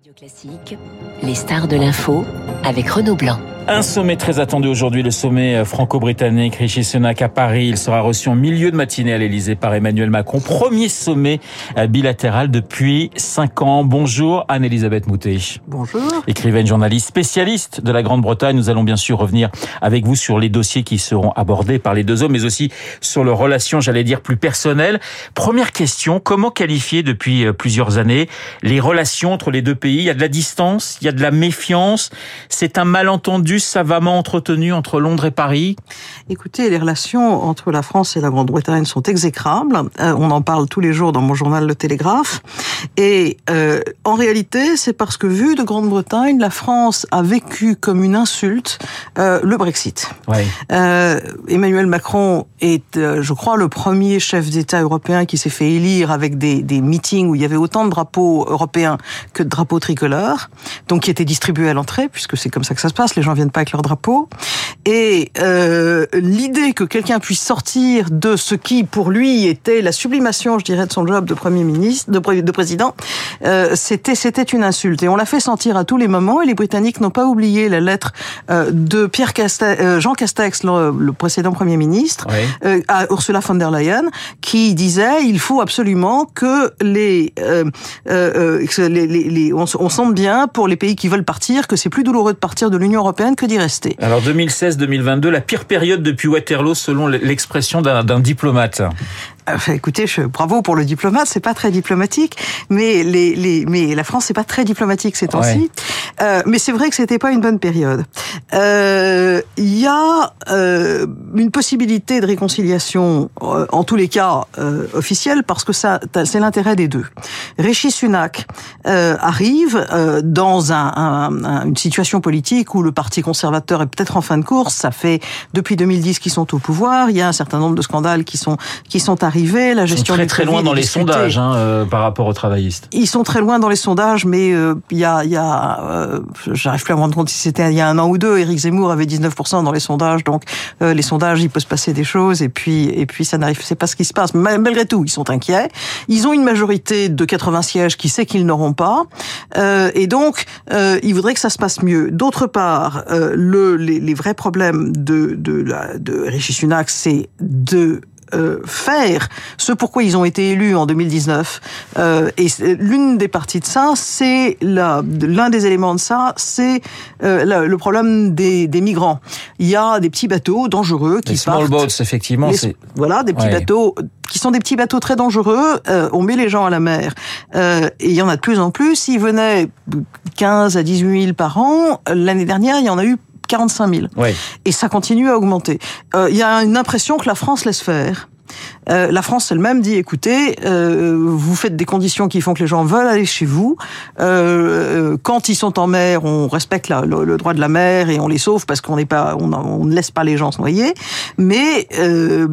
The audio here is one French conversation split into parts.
Radio Classique, les stars de l'info avec Renaud Blanc. Un sommet très attendu aujourd'hui, le sommet euh, franco-britannique Rishi Sunak à Paris. Il sera reçu en milieu de matinée à l'Elysée par Emmanuel Macron. Premier sommet euh, bilatéral depuis cinq ans. Bonjour Anne-Elisabeth Moutet. Bonjour. Écrivaine, journaliste, spécialiste de la Grande-Bretagne. Nous allons bien sûr revenir avec vous sur les dossiers qui seront abordés par les deux hommes, mais aussi sur leurs relations, j'allais dire, plus personnelles. Première question, comment qualifier depuis euh, plusieurs années les relations entre les deux pays? Il y a de la distance, il y a de la méfiance. C'est un malentendu savamment entretenu entre Londres et Paris Écoutez, les relations entre la France et la Grande-Bretagne sont exécrables. Euh, on en parle tous les jours dans mon journal Le Télégraphe. Et euh, en réalité, c'est parce que vu de Grande-Bretagne, la France a vécu comme une insulte euh, le Brexit. Ouais. Emmanuel Macron est, je crois, le premier chef d'État européen qui s'est fait élire avec des, des meetings où il y avait autant de drapeaux européens que de drapeaux tricolores, donc qui étaient distribués à l'entrée, puisque c'est comme ça que ça se passe. Les gens viennent pas avec leur drapeau. Et euh, l'idée que quelqu'un puisse sortir de ce qui, pour lui, était la sublimation, je dirais, de son job de premier ministre, de, pré- de président, euh, c'était c'était une insulte. Et on l'a fait sentir à tous les moments. Et les Britanniques n'ont pas oublié la lettre euh, de Pierre Castex, Jean Castex, le, le précédent premier ministre, à Ursula von der Leyen, qui disait il faut absolument que les, que les, les, les- on, on sente bien pour les pays qui veulent partir que c'est plus douloureux de partir de l'Union européenne que d'y rester. Alors 2016-2022, la pire période depuis Waterloo selon l'expression d'un d'un diplomate. Enfin, écoutez, je, bravo pour le diplomate, c'est pas très diplomatique, mais les, les, mais la France c'est pas très diplomatique ces temps-ci. Ouais. Euh, mais c'est vrai que c'était pas une bonne période. Euh, Il y a euh, une possibilité de réconciliation, euh, en tous les cas euh, officielle, parce que ça, c'est l'intérêt des deux. Rishi Sunak euh, arrive euh, dans un, un- un- une situation politique où le Parti conservateur est peut-être en fin de course. Ça fait depuis 2010 qu'ils sont au pouvoir. Il y a un certain nombre de scandales qui sont qui sont arrivés. La Ils sont gestion très très loin dans les sondages hein, euh, par rapport aux travaillistes. Ils sont très loin dans les sondages, mais euh, il y a, il y a euh, j'arrive plus à me rendre compte si c'était il y a un an ou deux. Éric Zemmour avait 19% dans les sondages, donc euh, les sondages, il peut se passer des choses, et puis et puis ça n'arrive, c'est pas ce qui se passe. Mais malgré tout, ils sont inquiets. Ils ont une majorité de 80 sièges qui sait qu'ils n'auront pas, euh, et donc euh, ils voudraient que ça se passe mieux. D'autre part, euh, le, les, les vrais problèmes de de, la, de Rishi Sunak, c'est de euh, faire ce pourquoi ils ont été élus en 2019. Euh, et l'une des parties de ça, c'est l'un des éléments de ça, c'est euh, le problème des, des migrants. Il y a des petits bateaux dangereux qui Les small partent. boats, effectivement, Les- voilà, des petits Ouais. bateaux qui sont des petits bateaux très dangereux. On met les gens à la mer. Et il y en a de plus en plus. Ils venaient 15 à 18 000 par an. L'année dernière, il y en a eu 45 000 ouais. et ça continue à augmenter. Euh, Il y a une impression que la France laisse faire. Euh, la France elle-même dit écoutez, euh, vous faites des conditions qui font que les gens veulent aller chez vous. Euh, quand ils sont en mer, on respecte le, droit de la mer et on les sauve parce qu'on n'est pas, on, ne laisse pas les gens se noyer. Mais euh,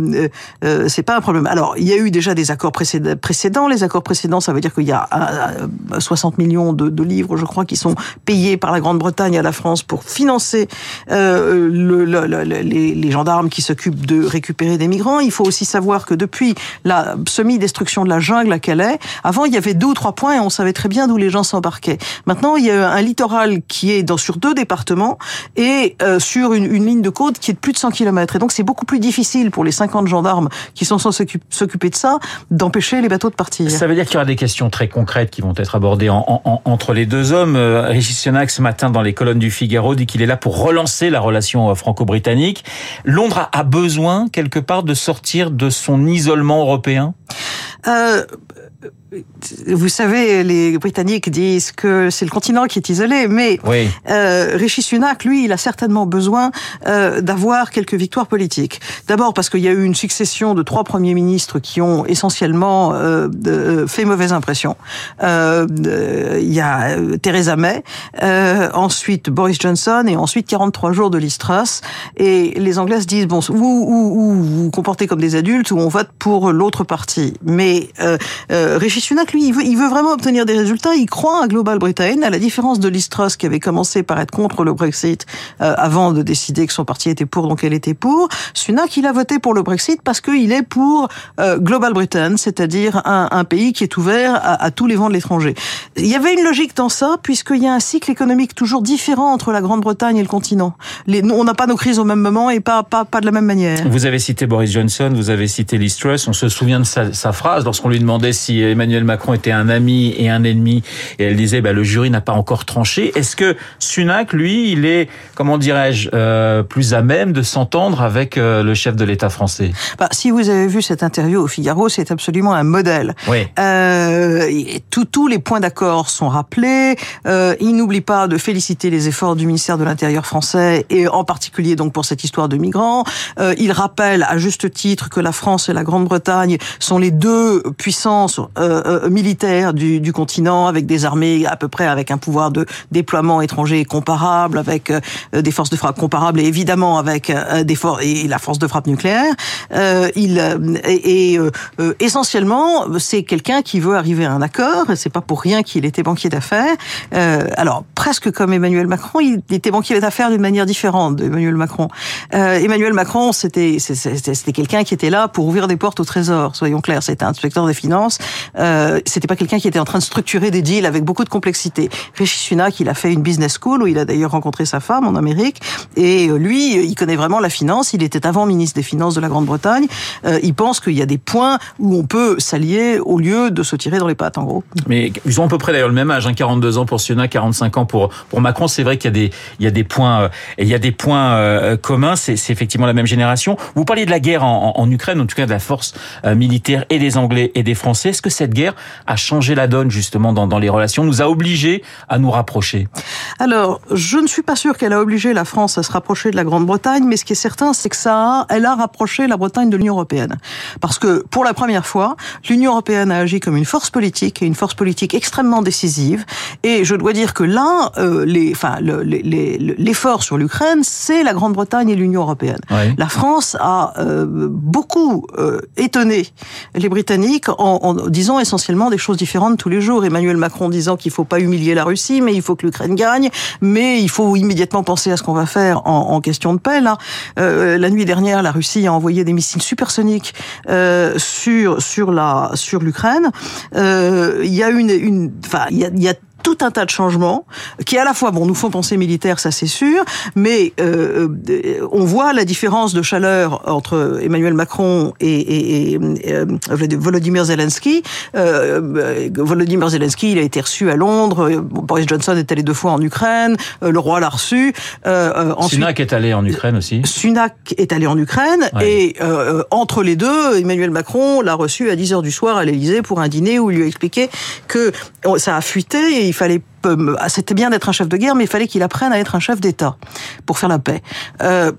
euh, c'est pas un problème. Alors il y a eu déjà des accords précédents. Les accords précédents, ça veut dire qu'il y a euh, euh, 60 millions de, livres, je crois, qui sont payés par la Grande-Bretagne à la France pour financer euh, le, le- le- le- les, gendarmes qui s'occupent de récupérer des migrants. Il faut aussi savoir que depuis la semi-destruction de la jungle à Calais, avant il y avait deux ou trois points et on savait très bien d'où les gens s'embarquaient. Maintenant un littoral qui est dans, sur deux départements et euh, sur une, une ligne de côte qui est de plus de 100 km. Et donc c'est beaucoup plus difficile pour les 50 gendarmes qui sont censés s'occup- s'occuper de ça d'empêcher les bateaux de partir. Ça veut dire qu'il y aura des questions très concrètes qui vont être abordées en- en- en- entre les deux hommes. Euh, Rishi Sunak, ce matin, dans les colonnes du Figaro, dit qu'il est là pour relancer la relation euh, franco-britannique. Londres a a besoin, quelque part, de sortir de son isolement européen? Euh, vous savez, les Britanniques disent que c'est le continent qui est isolé, mais Oui. euh, Rishi Sunak, lui, il a certainement besoin euh, d'avoir quelques victoires politiques. D'abord parce qu'il y a eu une succession de trois premiers ministres qui ont essentiellement euh, de- fait mauvaise impression. Euh, Il y a euh, Theresa May, euh, ensuite Boris Johnson et ensuite 43 jours de Liz Truss. Et les Anglais se disent bon, ou, ou, ou vous vous comportez comme des adultes ou on vote pour l'autre parti. Mais euh, euh, Rishi Sunak, lui, il veut, vraiment obtenir des résultats. Il croit à Global Britain, à la différence de Liz Truss qui avait commencé par être contre le Brexit euh, avant de décider que son parti était pour, donc elle était pour. Sunak, il a voté pour le Brexit parce qu'il est pour euh, Global Britain, c'est-à-dire un, pays qui est ouvert à, tous les vents de l'étranger. Il y avait une logique dans ça, puisqu'il y a un cycle économique toujours différent entre la Grande-Bretagne et le continent. On n'a pas nos crises au même moment et pas de la même manière. Vous avez cité Boris Johnson, vous avez cité Liz Truss. On se souvient de sa, sa phrase lorsqu'on lui demandait si Emmanuel Macron était un ami et un ennemi, et elle disait bah, le jury n'a pas encore tranché. Est-ce que Sunak, lui, il est, comment dirais-je, euh, plus à même de s'entendre avec euh, le chef de l'État français? Bah, Si vous avez vu cette interview au Figaro, c'est absolument un modèle. Oui. Euh, tous les points d'accord sont rappelés. Euh, il n'oublie pas de féliciter les efforts du ministère de l'Intérieur français et en particulier donc pour cette histoire de migrants. Euh, il rappelle à juste titre que la France et la Grande-Bretagne sont les deux puissances euh, euh militaires du, du, continent avec des armées à peu près avec un pouvoir de déploiement étranger comparable, avec euh, des forces de frappe comparables et évidemment avec euh, des forces et la force de frappe nucléaire. il et, et essentiellement c'est quelqu'un qui veut arriver à un accord. C'est pas pour rien qu'il était banquier d'affaires. Euh, alors presque comme Emmanuel Macron, il était banquier d'affaires d'une manière différente d'Emmanuel Macron. Euh, Emmanuel Macron, c'était c'était quelqu'un qui était là pour ouvrir des portes au Trésor. Soyons clairs, c'était un inspecteur des finances. Euh, c'était pas quelqu'un qui était en train de structurer des deals avec beaucoup de complexité. Rishi Sunak, il a fait une business school où il a d'ailleurs rencontré sa femme en Amérique. Et euh, lui, il connaît vraiment la finance. Il était avant ministre des Finances de la Grande-Bretagne. Euh, il pense qu'il y a des points où on peut s'allier au lieu de se tirer dans les pattes, en gros. Mais ils ont à peu près d'ailleurs le même âge, hein, 42 ans pour Sunak, 45 ans pour pour Macron. C'est vrai qu'il y a des il y a des points euh, il y a des points communs. C'est effectivement la même génération. Vous parliez de la guerre en, en, Ukraine, en tout cas de la force militaire et des Anglais et des Français. Est-ce que cette guerre a changé la donne justement dans, dans les relations, nous a obligés à nous rapprocher Alors, je ne suis pas sûr qu'elle a obligé la France à se rapprocher de la Grande-Bretagne, mais ce qui est certain, c'est que ça, a, elle a rapproché la Bretagne de l'Union européenne, parce que pour la première fois, l'Union européenne a agi comme une force politique et une force politique extrêmement décisive. Et je dois dire que là, euh, les, enfin, l'effort sur l'Ukraine, c'est la Grande-Bretagne et l'Union européenne. Oui. La France a euh, beaucoup euh, étonné les Britanniques en, en, disant essentiellement des choses différentes tous les jours. Emmanuel Macron disant qu'il faut pas humilier la Russie, mais il faut que l'Ukraine gagne, mais il faut immédiatement penser à ce qu'on va faire en, en, question de paix. Là, euh, la nuit dernière, la Russie a envoyé des missiles supersoniques euh, sur sur la sur l'Ukraine. Euh, il y a une une, enfin, il y a, y a tout un tas de changements qui à la fois bon nous font penser militaire ça c'est sûr mais euh, on voit la différence de chaleur entre Emmanuel Macron et, et, et euh, Volodymyr Zelensky euh, Volodymyr Zelensky il a été reçu à Londres Boris Johnson est allé deux fois en Ukraine le roi l'a reçu ensuite, Sunak est allé en Ukraine aussi Sunak est allé en Ukraine ouais. et entre les deux Emmanuel Macron l'a reçu à 10 heures du soir à l'Élysée pour un dîner où il lui a expliqué que ça a fuité et il fallait c'était bien d'être un chef de guerre, mais il fallait qu'il apprenne à être un chef d'État pour faire la paix. Euh,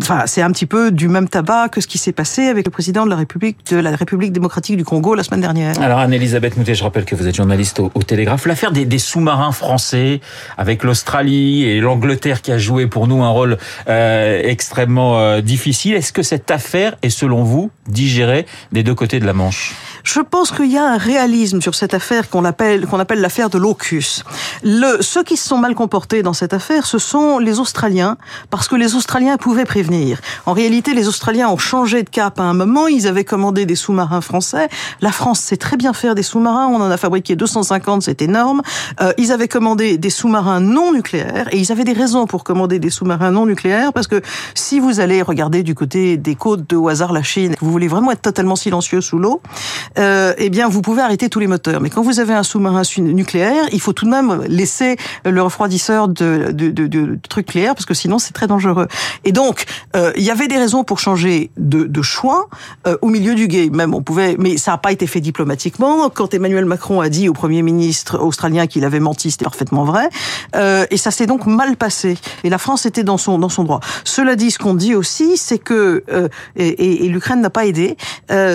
enfin, c'est un petit peu du même tabac que ce qui s'est passé avec le président de la République de la République démocratique du Congo la semaine dernière. Alors Anne-Elisabeth Moutet, je rappelle que vous êtes journaliste au, Télégraphe. L'affaire des, des sous-marins français avec l'Australie et l'Angleterre qui a joué pour nous un rôle euh, extrêmement euh, difficile. Est-ce que cette affaire est selon vous digérée des deux côtés de la Manche? Je pense qu'il y a un réalisme sur cette affaire qu'on appelle qu'on appelle l'affaire de l'AUKUS. Le, ceux qui se sont mal comportés dans cette affaire, ce sont les Australiens, parce que les Australiens pouvaient prévenir. En réalité, les Australiens ont changé de cap à un moment. Ils avaient commandé des sous-marins français. La France sait très bien faire des sous-marins. On en a fabriqué 250, c'est énorme. Euh, ils avaient commandé des sous-marins non nucléaires et ils avaient des raisons pour commander des sous-marins non nucléaires parce que si vous allez regarder du côté des côtes de au hasard la Chine, vous voulez vraiment être totalement silencieux sous l'eau, euh, eh bien, vous pouvez arrêter tous les moteurs. Mais quand vous avez un sous-marin nucléaire, il faut tout de même laisser le refroidisseur de, de, de, de parce que sinon c'est très dangereux. Et donc, euh, il y avait des raisons pour changer de, de choix euh, au milieu du game. Même on pouvait, mais ça n'a pas été fait diplomatiquement. Quand Emmanuel Macron a dit au premier ministre australien qu'il avait menti, c'était parfaitement vrai. Euh, et ça s'est donc mal passé. Et la France était dans son dans son droit. Cela dit, ce qu'on dit aussi, c'est que euh, et, et, et l'Ukraine n'a pas aidé,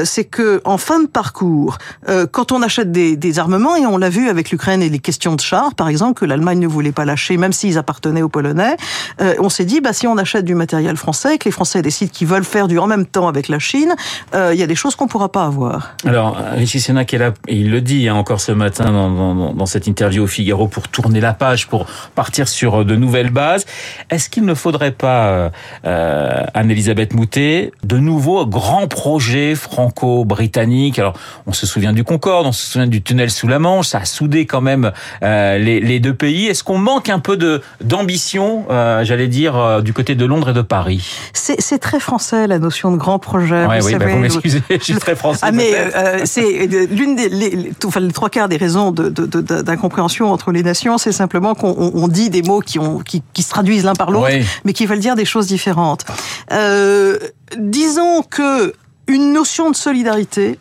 c'est que en fin de partie parcours. Euh, quand on achète des, des armements, et on l'a vu avec l'Ukraine et les questions de chars, par exemple, que l'Allemagne ne voulait pas lâcher, même s'ils appartenaient aux Polonais, euh, on s'est dit, bah, si on achète du matériel français, que les Français décident qu'ils veulent faire du en même temps avec la Chine, euh, il y a des choses qu'on pourra pas avoir. Alors, Richie Sénac est là, il le dit hein, encore ce matin dans, dans, dans, cette interview au Figaro pour tourner la page, pour partir sur de nouvelles bases. Est-ce qu'il ne faudrait pas, euh, Anne-Elisabeth Moutet, de nouveaux grands projets franco-britanniques? Alors, on se souvient du Concorde, on se souvient du tunnel sous la Manche, ça a soudé quand même euh, les, les, deux pays. Est-ce qu'on manque un peu de d'ambition, euh, j'allais dire, euh, du côté de Londres et de Paris? C'est très français la notion de grand projet. Ouais, vous oui, bah, savez, bah vous m'excusez, je suis très français. Ah mais euh, c'est l'une des les, enfin, les trois quarts des raisons d'incompréhension de, de, entre les nations, c'est simplement qu'on on dit des mots qui, ont, qui, qui se traduisent l'un par l'autre, oui. mais qui veulent dire des choses différentes. Euh, disons que une notion de solidarité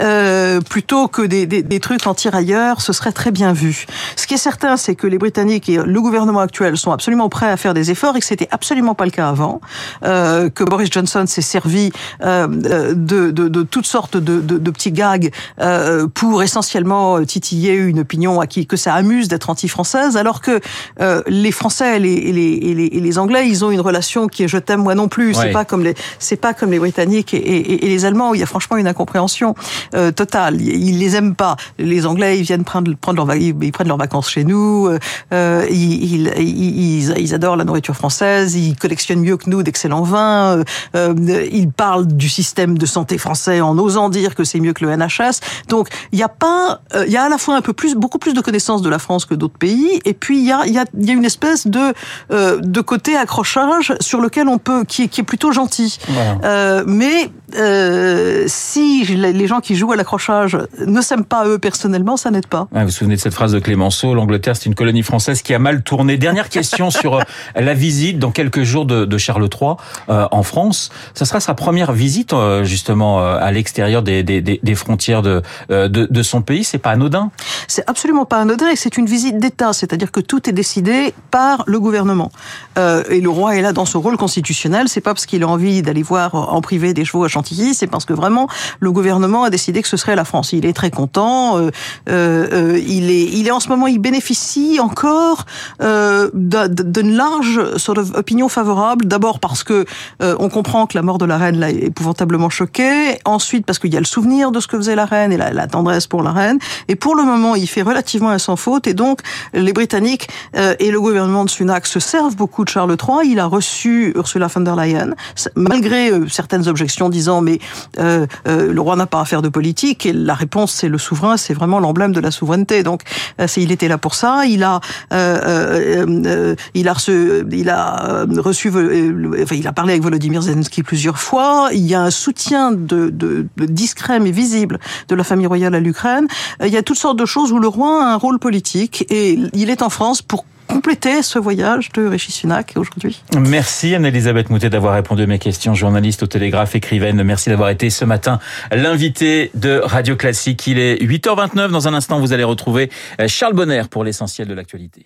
euh, plutôt que des, des, des trucs en tirailleurs, ce serait très bien vu. Ce qui est certain, c'est que les Britanniques et le gouvernement actuel sont absolument prêts à faire des efforts et que c'était absolument pas le cas avant. Euh, que Boris Johnson s'est servi euh, de, de, de, toutes sortes de, de, de petits gags euh, pour essentiellement titiller une opinion à qui que ça amuse d'être anti-française, alors que euh, les Français et les, et les, et les, et les Anglais, ils ont une relation qui est je t'aime moi non plus. Ouais. C'est pas comme les c'est pas comme les Britanniques et, et, et les Allemands il y a franchement une incompréhension euh, totale. Ils les aiment pas. Les Anglais, ils viennent prendre, prendre leurs ils prennent leurs vacances chez nous. Euh, ils, ils, ils, ils, adorent la nourriture française. Ils collectionnent mieux que nous d'excellents vins. Euh, ils parlent du système de santé français en osant dire que c'est mieux que le NHS. Donc il y a pas, il y a à la fois un peu plus, beaucoup plus de connaissances de la France que d'autres pays. Et puis il y a, il y a, il y a une espèce de de côté accrochage sur lequel on peut, qui est, qui est plutôt gentil. Voilà. mais euh, si les gens qui jouent à l'accrochage ne s'aiment pas eux personnellement, ça n'aide pas. Ah, vous vous souvenez de cette phrase de Clémenceau L'Angleterre, c'est une colonie française qui a mal tourné. Dernière question sur euh, la visite dans quelques jours de, de Charles III euh, en France. Ça sera sa première visite euh, justement à l'extérieur des, des, des, frontières de, de, de son pays. C'est pas anodin C'est absolument pas anodin et c'est une visite d'État, c'est-à-dire que tout est décidé par le gouvernement. et le roi est là dans son rôle constitutionnel. C'est pas parce qu'il a envie d'aller voir en privé des chevaux à Chantilly, c'est parce que vraiment le gouvernement a décidé que ce serait la France. Il est très content. Euh, euh, il est, il est en ce moment, il bénéficie encore euh, d'une large sort of opinion favorable. D'abord parce que euh, on comprend que la mort de la reine l'a épouvantablement choqué. Ensuite parce qu'il y a le souvenir de ce que faisait la reine et la, la, tendresse pour la reine. Et pour le moment, il fait relativement un sans faute. Et donc les Britanniques euh, et le gouvernement de Sunak se servent beaucoup de Charles III. Il a reçu Ursula von der Leyen malgré euh, certaines objections disant mais euh, euh, le roi n'a pas à faire de politique et la réponse c'est le souverain, c'est vraiment l'emblème de la souveraineté. Donc euh, il était là pour ça. Il a il a reçu il a parlé avec Volodymyr Zelensky plusieurs fois. Il y a un soutien discret mais visible de la famille royale à l'Ukraine. Il y a toutes sortes de choses où le roi a un rôle politique et il est en France pour compléter ce voyage de Sunak aujourd'hui. Merci Anne-Elisabeth Moutet d'avoir répondu à mes questions, journaliste au Télégraphe, écrivaine. Merci d'avoir été ce matin l'invité de Radio Classique. Il est 8h29. Dans un instant, vous allez retrouver Charles Bonner pour l'essentiel de l'actualité.